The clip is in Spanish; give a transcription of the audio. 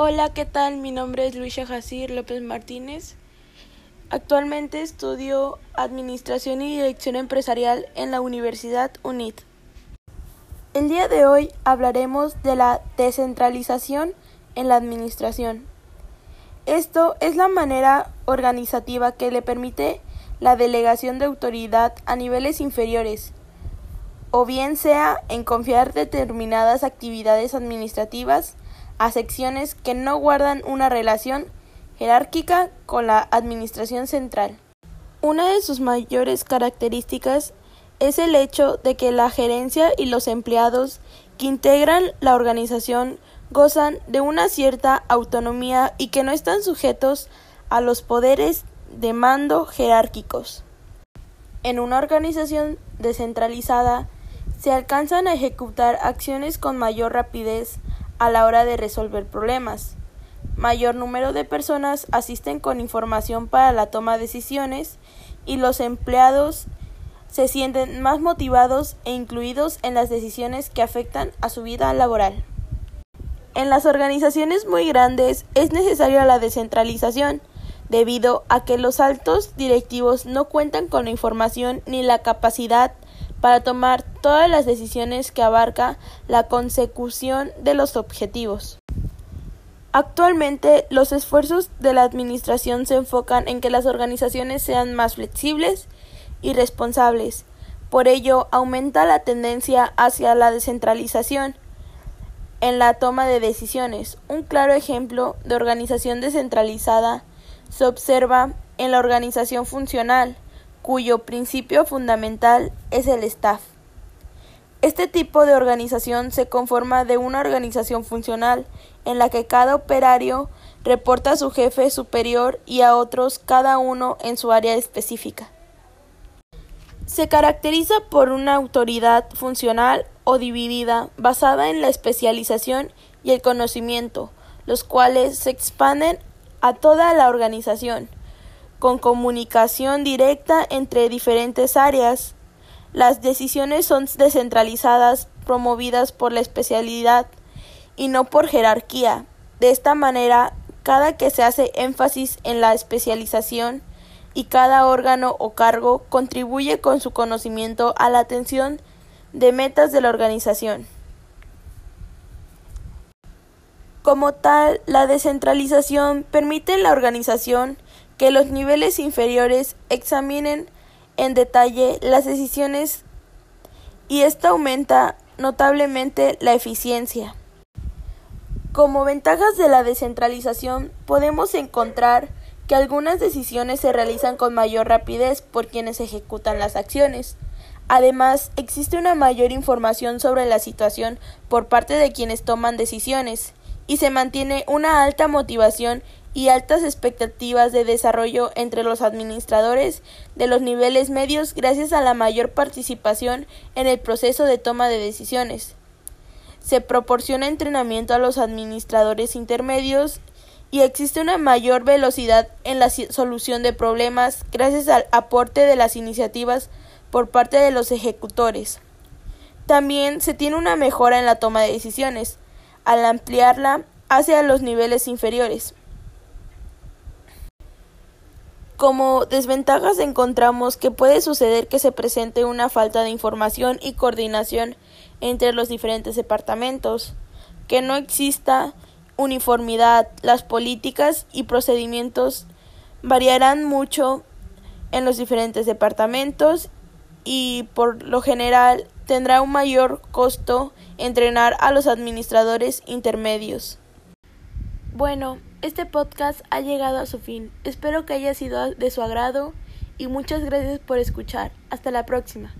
Hola, ¿qué tal? Mi nombre es Luisa Jacir López Martínez. Actualmente estudio Administración y Dirección Empresarial en la Universidad UNIT. El día de hoy hablaremos de la descentralización en la administración. Esto es la manera organizativa que le permite la delegación de autoridad a niveles inferiores, o bien sea en confiar determinadas actividades administrativas a secciones que no guardan una relación jerárquica con la administración central. Una de sus mayores características es el hecho de que la gerencia y los empleados que integran la organización gozan de una cierta autonomía y que no están sujetos a los poderes de mando jerárquicos. En una organización descentralizada se alcanzan a ejecutar acciones con mayor rapidez a la hora de resolver problemas. Mayor número de personas asisten con información para la toma de decisiones y los empleados se sienten más motivados e incluidos en las decisiones que afectan a su vida laboral. En las organizaciones muy grandes es necesaria la descentralización, debido a que los altos directivos no cuentan con la información ni la capacidad para tomar todas las decisiones que abarca la consecución de los objetivos. Actualmente, los esfuerzos de la Administración se enfocan en que las organizaciones sean más flexibles y responsables. Por ello, aumenta la tendencia hacia la descentralización en la toma de decisiones. Un claro ejemplo de organización descentralizada se observa en la organización funcional, cuyo principio fundamental es el staff. Este tipo de organización se conforma de una organización funcional en la que cada operario reporta a su jefe superior y a otros cada uno en su área específica. Se caracteriza por una autoridad funcional o dividida basada en la especialización y el conocimiento, los cuales se expanden a toda la organización, con comunicación directa entre diferentes áreas. Las decisiones son descentralizadas, promovidas por la especialidad y no por jerarquía. De esta manera, cada que se hace énfasis en la especialización y cada órgano o cargo contribuye con su conocimiento a la atención de metas de la organización. Como tal, la descentralización permite la organización que los niveles inferiores examinen en detalle las decisiones y esto aumenta notablemente la eficiencia. Como ventajas de la descentralización podemos encontrar que algunas decisiones se realizan con mayor rapidez por quienes ejecutan las acciones. Además, existe una mayor información sobre la situación por parte de quienes toman decisiones y se mantiene una alta motivación y altas expectativas de desarrollo entre los administradores de los niveles medios gracias a la mayor participación en el proceso de toma de decisiones. Se proporciona entrenamiento a los administradores intermedios y existe una mayor velocidad en la solución de problemas gracias al aporte de las iniciativas por parte de los ejecutores. También se tiene una mejora en la toma de decisiones, al ampliarla hacia los niveles inferiores. Como desventajas encontramos que puede suceder que se presente una falta de información y coordinación entre los diferentes departamentos, que no exista uniformidad, las políticas y procedimientos variarán mucho en los diferentes departamentos y por lo general tendrá un mayor costo entrenar a los administradores intermedios. Bueno, este podcast ha llegado a su fin. Espero que haya sido de su agrado y muchas gracias por escuchar. Hasta la próxima.